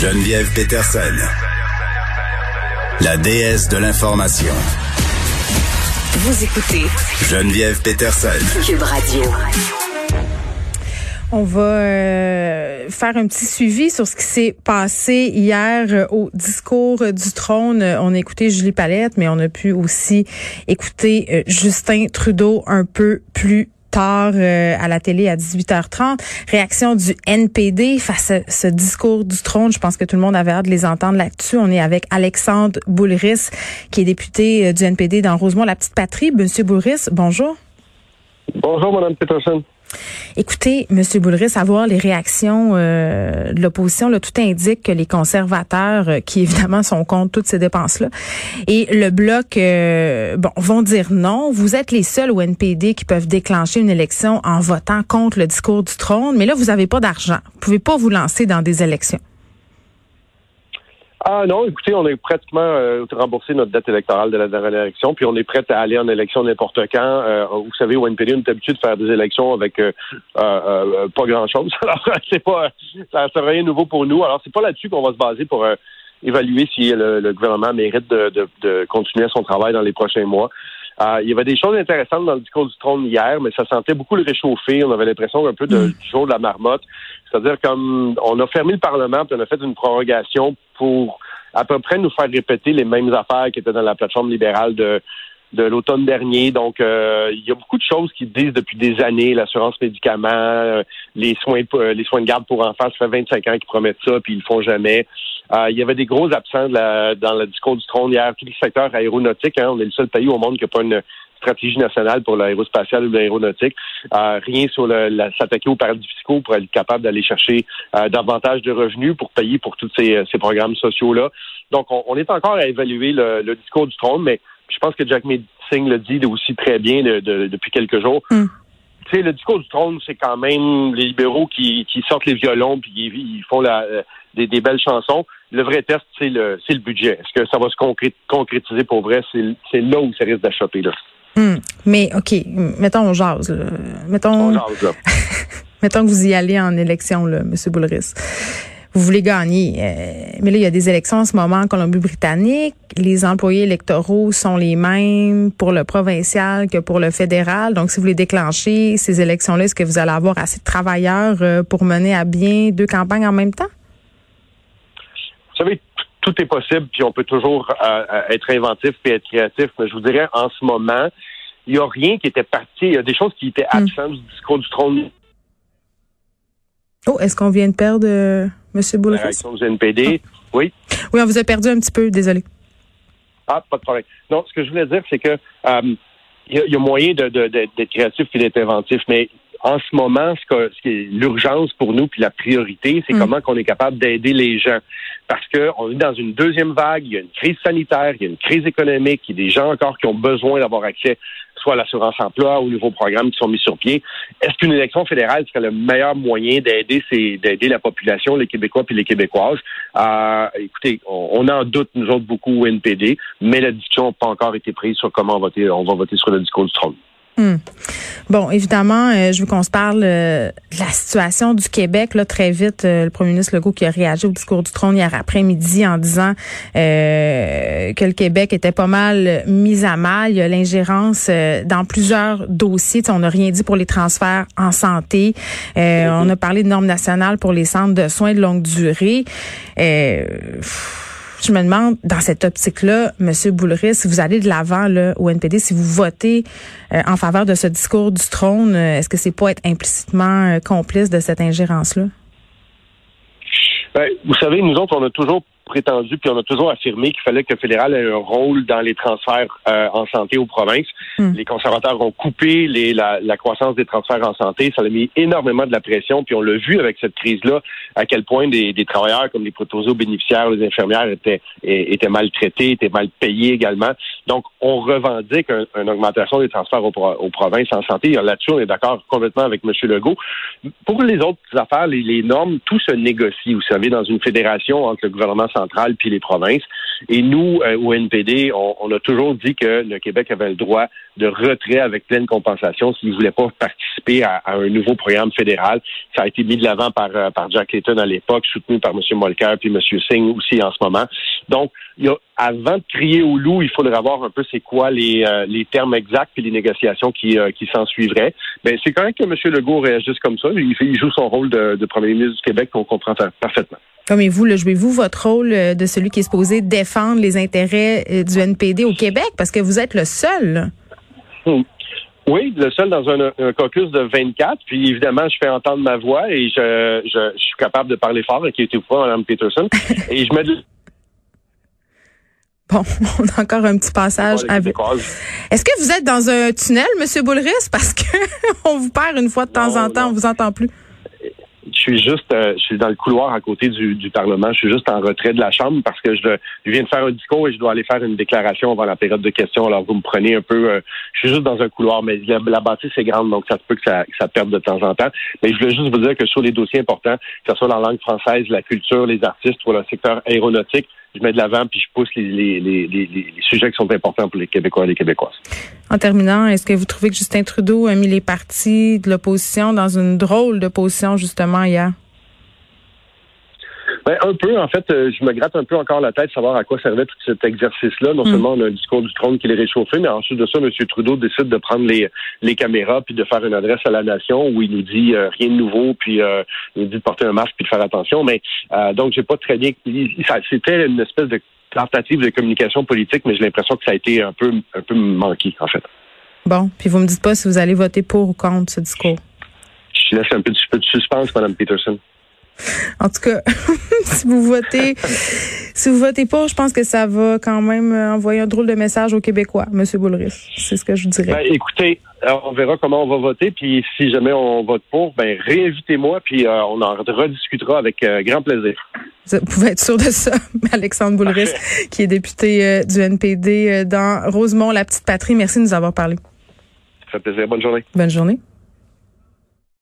Geneviève Peterson, la déesse de l'information. Vous écoutez Geneviève Peterson. Cube Radio. On va euh, faire un petit suivi sur ce qui s'est passé hier euh, au discours du trône. On a écouté Julie Palette, mais on a pu aussi écouter euh, Justin Trudeau un peu plus tard à la télé à 18h30. Réaction du NPD face à ce discours du trône. Je pense que tout le monde avait hâte de les entendre là-dessus. On est avec Alexandre Boulris, qui est député du NPD dans Rosemont, la petite patrie. Monsieur Boulris, bonjour. Bonjour, Madame Peterson. Écoutez, Monsieur Boulris, savoir les réactions euh, de l'opposition, tout indique que les conservateurs, euh, qui évidemment sont contre toutes ces dépenses-là, et le bloc, euh, bon, vont dire non. Vous êtes les seuls au NPD qui peuvent déclencher une élection en votant contre le discours du trône, mais là, vous n'avez pas d'argent. Vous pouvez pas vous lancer dans des élections. Ah non, écoutez, on est pratiquement euh, remboursé notre dette électorale de la dernière élection, puis on est prêt à aller en élection n'importe quand. Euh, vous savez, au NPD, on est habitué de faire des élections avec euh, pas grand-chose. Alors, c'est pas, ça c'est rien de nouveau pour nous. Alors, c'est pas là-dessus qu'on va se baser pour évaluer si le, gouvernement mérite de, continuer son travail dans les prochains mois. Il y avait des choses intéressantes dans le discours du trône hier, mais ça sentait beaucoup le réchauffer. On avait l'impression un peu de, mm. du jour de la marmotte. C'est-à-dire comme on a fermé le Parlement, puis on a fait une prorogation pour à peu près nous faire répéter les mêmes affaires qui étaient dans la plateforme libérale de de l'automne dernier. Donc, euh, il y a beaucoup de choses qui disent depuis des années, l'assurance médicaments, euh, les soins euh, les soins de garde pour enfants, ça fait 25 ans qu'ils promettent ça, puis ils le font jamais. Il y avait des gros absents dans le discours du trône hier, tout le secteur aéronautique. Hein, on est le seul pays au monde qui n'a pas une stratégie nationale pour l'aérospatiale ou l'aéronautique. rien sur le, s'attaquer aux paradis fiscaux pour être capable d'aller chercher davantage de revenus pour payer pour tous ces, programmes sociaux-là. Donc, on, est encore à évaluer le discours du trône, mais je pense que Jack Singh le dit aussi très bien depuis quelques jours. Hmm. Tu sais, le discours du trône, c'est quand même les libéraux qui, sortent les violons puis ils, font euh, des, belles chansons. Le vrai test, c'est le, le budget. Est-ce que ça va se concrétiser pour vrai? C'est là où ça risque d'achoper. Là. Hmm. Mais OK, mettons on jase. Mettons, mettons que vous y allez en élection, là, M. Boulris vous voulez gagner. Euh, mais là, il y a des élections en ce moment en Colombie-Britannique. Les employés électoraux sont les mêmes pour le provincial que pour le fédéral. Donc, si vous voulez déclencher ces élections-là, est-ce que vous allez avoir assez de travailleurs euh, pour mener à bien deux campagnes en même temps? Vous savez, tout est possible, puis on peut toujours euh, être inventif et être créatif. Mais je vous dirais, en ce moment, il n'y a rien qui était parti. Il y a des choses qui étaient hmm. absentes du discours du trône. Oh, est-ce qu'on vient de perdre M. La réaction du NPD, ah. oui. Oui, on vous a perdu un petit peu, désolé. Ah, pas de problème. Non, ce que je voulais dire, c'est que euh, il y, a moyen d'être créatif et d'être inventif, mais en ce moment, ce, que, ce qui est l'urgence pour nous, puis la priorité, c'est mm. comment qu'on est capable d'aider les gens. Parce qu'on est dans une deuxième vague, il y a une crise sanitaire, il y a une crise économique, il y a des gens encore qui ont besoin d'avoir accès soit l'assurance emploi aux nouveaux programmes qui sont mis sur pied. Est-ce qu'une élection fédérale serait le meilleur moyen d'aider d'aider la population, les Québécois puis les Québécoises? Euh, écoutez, on, en doute, nous autres, beaucoup au NPD, mais la discussion n'a pas encore été prise sur comment on voter, on va voter sur le discours du trône. Hmm. Bon, évidemment, euh, je veux qu'on se parle euh, de la situation du Québec. Là, très vite, euh, le premier ministre Legault qui a réagi au discours du trône hier après-midi en disant que le Québec était pas mal mis à mal. Il y a l'ingérence dans plusieurs dossiers. on n'a rien dit pour les transferts en santé. on a parlé de normes nationales pour les centres de soins de longue durée je me demande, dans cette optique-là, M. Boulris, si vous allez de l'avant au NPD, si vous votez euh, en faveur de ce discours du trône, euh, est-ce que c'est pas être implicitement euh, complice de cette ingérence-là? Ben, vous savez, nous autres, on a toujours prétendu, puis on a toujours affirmé qu'il fallait que le fédéral ait un rôle dans les transferts euh, en santé aux provinces. Hmm. Les conservateurs ont coupé les, la, la, croissance des transferts en santé. Ça a mis énormément de la pression, puis on l'a vu avec cette crise-là, à quel point des, des travailleurs comme les aux bénéficiaires, les infirmières étaient, étaient maltraités, étaient mal payés également. Donc, on revendique une augmentation des transferts aux, aux provinces en santé. Là-dessus, on est d'accord complètement avec M. Legault. Pour les autres affaires, les, les normes, tout se négocie. Vous savez, dans une fédération entre le gouvernement centrale puis les provinces. Et nous, euh, au NPD, on, a toujours dit que le Québec avait le droit de retrait avec pleine compensation s'il ne voulait pas participer à, un nouveau programme fédéral. Ça a été mis de l'avant par, euh, par Jack Layton à l'époque, soutenu par M. Molker puis M. Singh aussi en ce moment. Donc, avant de crier au loup, il faudrait voir un peu c'est quoi les, euh, les termes exacts et les négociations qui, qui s'en suivraient. Ben, c'est correct que M. Legault réagisse comme ça. Il, joue son rôle de premier ministre du Québec, qu'on comprend parfaitement. Comme vous, jouez-vous votre rôle de celui qui est supposé défendre les intérêts du NPD au Québec? Parce que vous êtes le seul. Oui, le seul dans un, caucus de 24. Puis évidemment, je fais entendre ma voix et je, je, suis capable de parler fort, qui était pas Mme Peterson. et je me dis. Bon, on a encore un petit passage avec. Est-ce que vous êtes dans un tunnel, M. Boulris? Parce que on vous perd une fois de temps en temps, on vous entend plus je suis juste, euh, je suis dans le couloir à côté du, du, Parlement. Je suis juste en retrait de la Chambre parce que je, viens de faire un discours et je dois aller faire une déclaration avant la période de questions. Alors vous me prenez un peu. Euh, je suis juste dans un couloir, mais la, bâtisse est grande, donc ça se peut que ça, que ça perde de temps en temps. Mais je voulais juste vous dire que sur les dossiers importants, que ce soit la langue française, la culture, les artistes ou le secteur aéronautique, je mets de l'avant puis je pousse les, sujets qui sont importants pour les Québécois et les Québécoises. En terminant, est-ce que vous trouvez que Justin Trudeau a mis les partis de l'opposition dans une drôle de position justement hier? Ben, un peu, en fait, euh, je me gratte un peu encore la tête, savoir à quoi servait tout cet exercice-là. Non mm. seulement on a un discours du trône qui est réchauffé, mais ensuite de ça, M. Trudeau décide de prendre les, les caméras puis de faire une adresse à la nation où il nous dit euh, rien de nouveau, puis euh, il nous dit de porter un masque puis de faire attention. Mais donc, j'ai pas très bien. C'était une espèce de tentative de communication politique, mais j'ai l'impression que ça a été un peu, un peu manqué, en fait. Bon, puis vous me dites pas si vous allez voter pour ou contre ce discours. Je laisse un peu de, peu de suspense, Mme Peterson. En tout cas, si vous votez, si vous votez pour, je pense que ça va quand même envoyer un drôle de message aux Québécois, M. Boulris. C'est ce que je dirais. Ben, écoutez, on verra comment on va voter, puis si jamais on vote pour, ben réinvitez-moi, puis euh, on en rediscutera avec euh, grand plaisir. Vous pouvez être sûr de ça, Alexandre Boulris, qui est député euh, du NPD dans Rosemont, la petite patrie. Merci de nous avoir parlé. Ça fait plaisir. Bonne journée. Bonne journée.